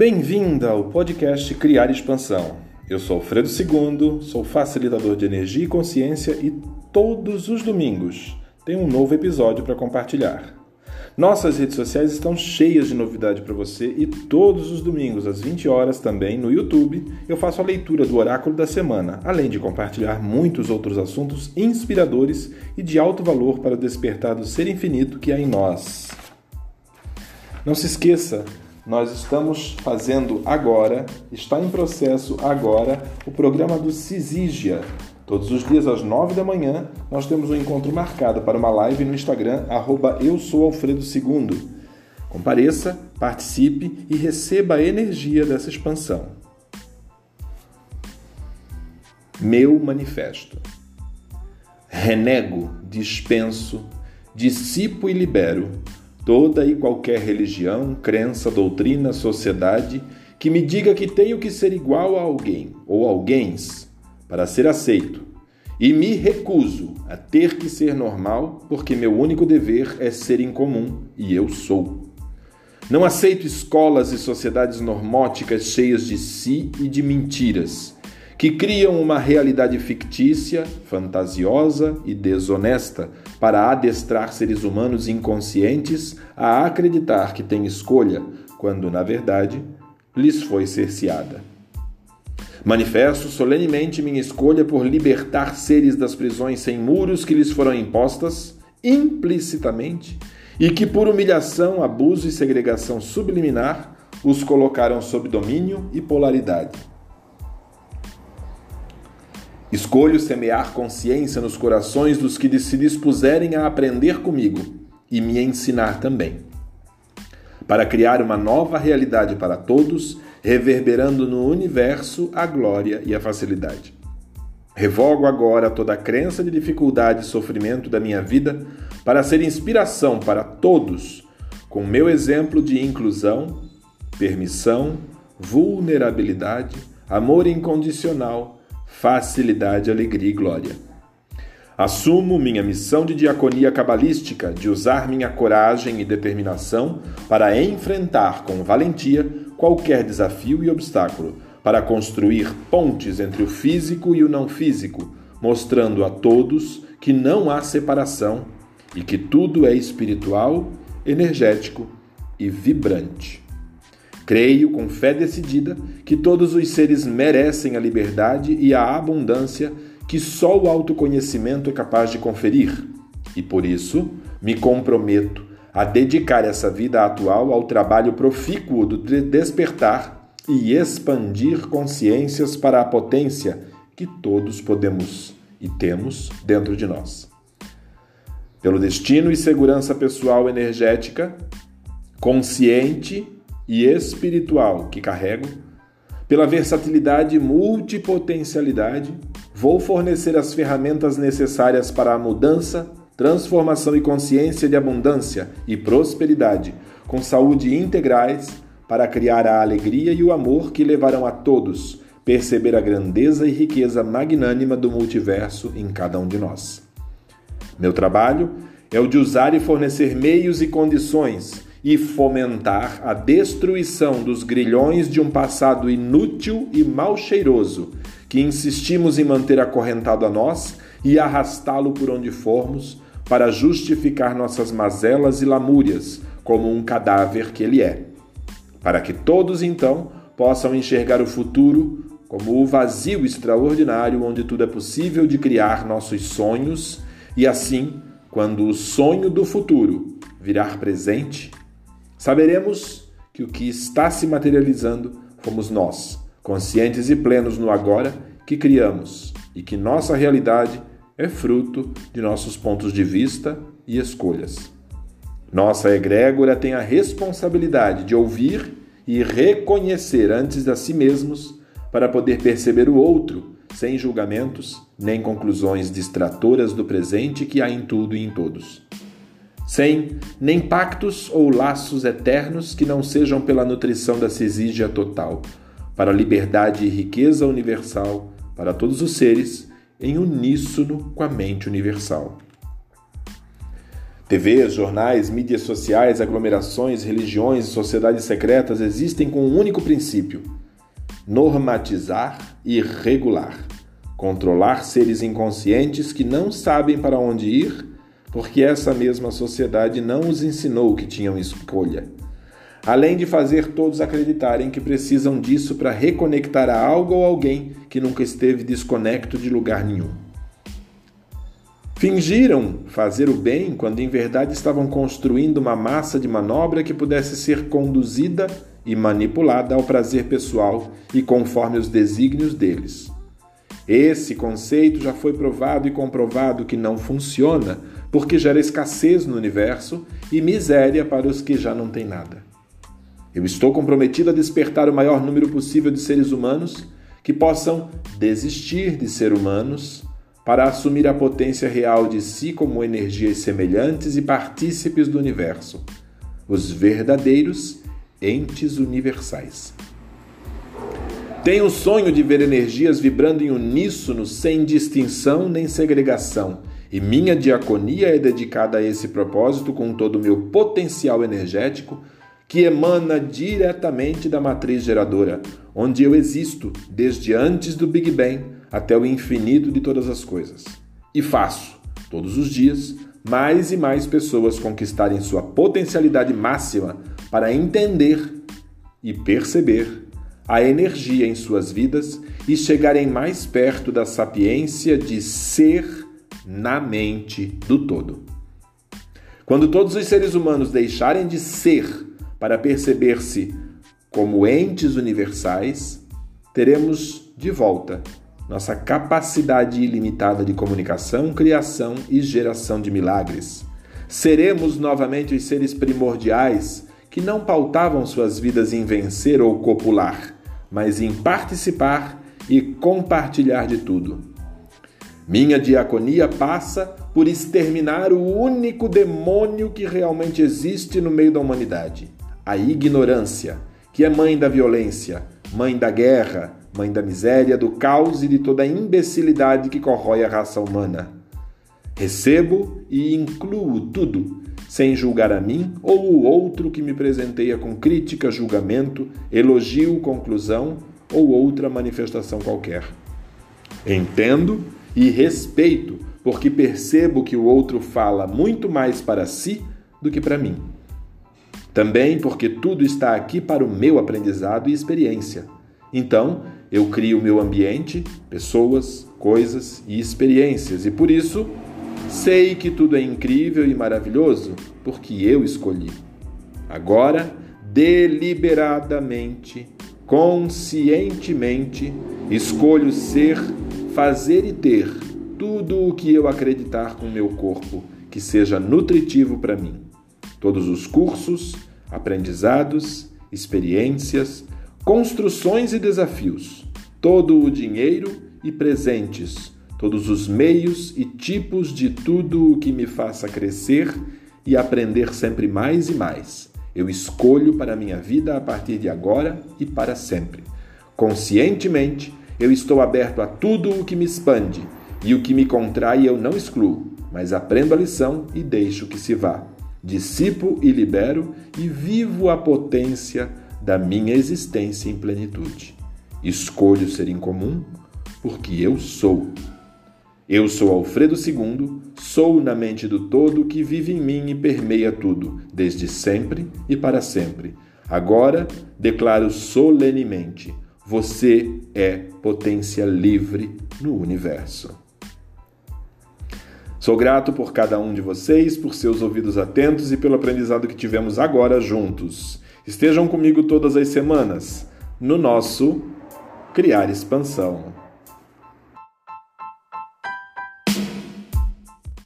Bem-vinda ao podcast Criar Expansão. Eu sou Alfredo II, sou facilitador de energia e consciência e todos os domingos tem um novo episódio para compartilhar. Nossas redes sociais estão cheias de novidade para você e todos os domingos às 20 horas também no YouTube eu faço a leitura do oráculo da semana, além de compartilhar muitos outros assuntos inspiradores e de alto valor para o despertar do ser infinito que há em nós. Não se esqueça, nós estamos fazendo agora, está em processo agora, o programa do Cisigia. Todos os dias às nove da manhã nós temos um encontro marcado para uma live no Instagram, arroba eu sou Alfredo II. Compareça, participe e receba a energia dessa expansão. Meu manifesto. Renego, dispenso, dissipo e libero toda e qualquer religião, crença, doutrina, sociedade que me diga que tenho que ser igual a alguém ou alguém para ser aceito. E me recuso a ter que ser normal, porque meu único dever é ser incomum e eu sou. Não aceito escolas e sociedades normóticas cheias de si e de mentiras, que criam uma realidade fictícia, fantasiosa e desonesta para adestrar seres humanos inconscientes a acreditar que têm escolha, quando, na verdade, lhes foi cerceada. Manifesto solenemente minha escolha por libertar seres das prisões sem muros que lhes foram impostas, implicitamente, e que por humilhação, abuso e segregação subliminar os colocaram sob domínio e polaridade. Escolho semear consciência nos corações dos que se dispuserem a aprender comigo e me ensinar também. Para criar uma nova realidade para todos, reverberando no universo a glória e a facilidade. Revogo agora toda a crença de dificuldade e sofrimento da minha vida para ser inspiração para todos, com meu exemplo de inclusão, permissão, vulnerabilidade, amor incondicional facilidade, alegria e glória. Assumo minha missão de diaconia cabalística de usar minha coragem e determinação para enfrentar com valentia qualquer desafio e obstáculo, para construir pontes entre o físico e o não físico, mostrando a todos que não há separação e que tudo é espiritual, energético e vibrante. Creio com fé decidida que todos os seres merecem a liberdade e a abundância que só o autoconhecimento é capaz de conferir, e por isso me comprometo a dedicar essa vida atual ao trabalho profícuo de despertar e expandir consciências para a potência que todos podemos e temos dentro de nós. Pelo destino e segurança pessoal energética, consciente e espiritual que carrego, pela versatilidade e multipotencialidade, vou fornecer as ferramentas necessárias para a mudança, transformação e consciência de abundância e prosperidade, com saúde integrais, para criar a alegria e o amor que levarão a todos perceber a grandeza e riqueza magnânima do multiverso em cada um de nós. Meu trabalho é o de usar e fornecer meios e condições e fomentar a destruição dos grilhões de um passado inútil e mal cheiroso que insistimos em manter acorrentado a nós e arrastá-lo por onde formos para justificar nossas mazelas e lamúrias como um cadáver que ele é. Para que todos então possam enxergar o futuro como o vazio extraordinário onde tudo é possível de criar nossos sonhos e assim, quando o sonho do futuro virar presente, Saberemos que o que está se materializando fomos nós, conscientes e plenos no agora, que criamos e que nossa realidade é fruto de nossos pontos de vista e escolhas. Nossa egrégora tem a responsabilidade de ouvir e reconhecer antes de si mesmos para poder perceber o outro sem julgamentos nem conclusões distratoras do presente que há em tudo e em todos sem nem pactos ou laços eternos que não sejam pela nutrição da cisígia total, para a liberdade e riqueza universal para todos os seres, em uníssono com a mente universal. TVs, jornais, mídias sociais, aglomerações, religiões e sociedades secretas existem com um único princípio: normatizar e regular. Controlar seres inconscientes que não sabem para onde ir, porque essa mesma sociedade não os ensinou que tinham escolha. Além de fazer todos acreditarem que precisam disso para reconectar a algo ou alguém que nunca esteve desconecto de lugar nenhum. Fingiram fazer o bem quando em verdade estavam construindo uma massa de manobra que pudesse ser conduzida e manipulada ao prazer pessoal e conforme os desígnios deles. Esse conceito já foi provado e comprovado que não funciona, porque gera escassez no universo e miséria para os que já não têm nada. Eu estou comprometido a despertar o maior número possível de seres humanos que possam desistir de ser humanos para assumir a potência real de si como energias semelhantes e partícipes do universo, os verdadeiros entes universais. Tenho o sonho de ver energias vibrando em uníssono, sem distinção nem segregação, e minha diaconia é dedicada a esse propósito com todo o meu potencial energético que emana diretamente da matriz geradora, onde eu existo desde antes do Big Bang até o infinito de todas as coisas. E faço, todos os dias, mais e mais pessoas conquistarem sua potencialidade máxima para entender e perceber a energia em suas vidas e chegarem mais perto da sapiência de ser na mente do todo. Quando todos os seres humanos deixarem de ser para perceber-se como entes universais, teremos de volta nossa capacidade ilimitada de comunicação, criação e geração de milagres. Seremos novamente os seres primordiais que não pautavam suas vidas em vencer ou copular, mas em participar e compartilhar de tudo. Minha diaconia passa por exterminar o único demônio que realmente existe no meio da humanidade: a ignorância, que é mãe da violência, mãe da guerra, mãe da miséria, do caos e de toda a imbecilidade que corrói a raça humana. Recebo e incluo tudo, sem julgar a mim ou o outro que me presenteia com crítica, julgamento, elogio, conclusão ou outra manifestação qualquer. Entendo e respeito, porque percebo que o outro fala muito mais para si do que para mim. Também porque tudo está aqui para o meu aprendizado e experiência. Então, eu crio meu ambiente, pessoas, coisas e experiências, e por isso sei que tudo é incrível e maravilhoso, porque eu escolhi. Agora, deliberadamente, conscientemente, escolho ser, fazer e ter tudo o que eu acreditar com meu corpo que seja nutritivo para mim. Todos os cursos, aprendizados, experiências, construções e desafios, todo o dinheiro e presentes, todos os meios e tipos de tudo o que me faça crescer e aprender sempre mais e mais. Eu escolho para minha vida a partir de agora e para sempre. Conscientemente, eu estou aberto a tudo o que me expande e o que me contrai eu não excluo, mas aprendo a lição e deixo que se vá. Dissipo e libero e vivo a potência da minha existência em plenitude. Escolho ser incomum porque eu sou. Eu sou Alfredo II, sou na mente do todo que vive em mim e permeia tudo, desde sempre e para sempre. Agora declaro solenemente: você é potência livre no universo. Sou grato por cada um de vocês, por seus ouvidos atentos e pelo aprendizado que tivemos agora juntos. Estejam comigo todas as semanas no nosso Criar Expansão.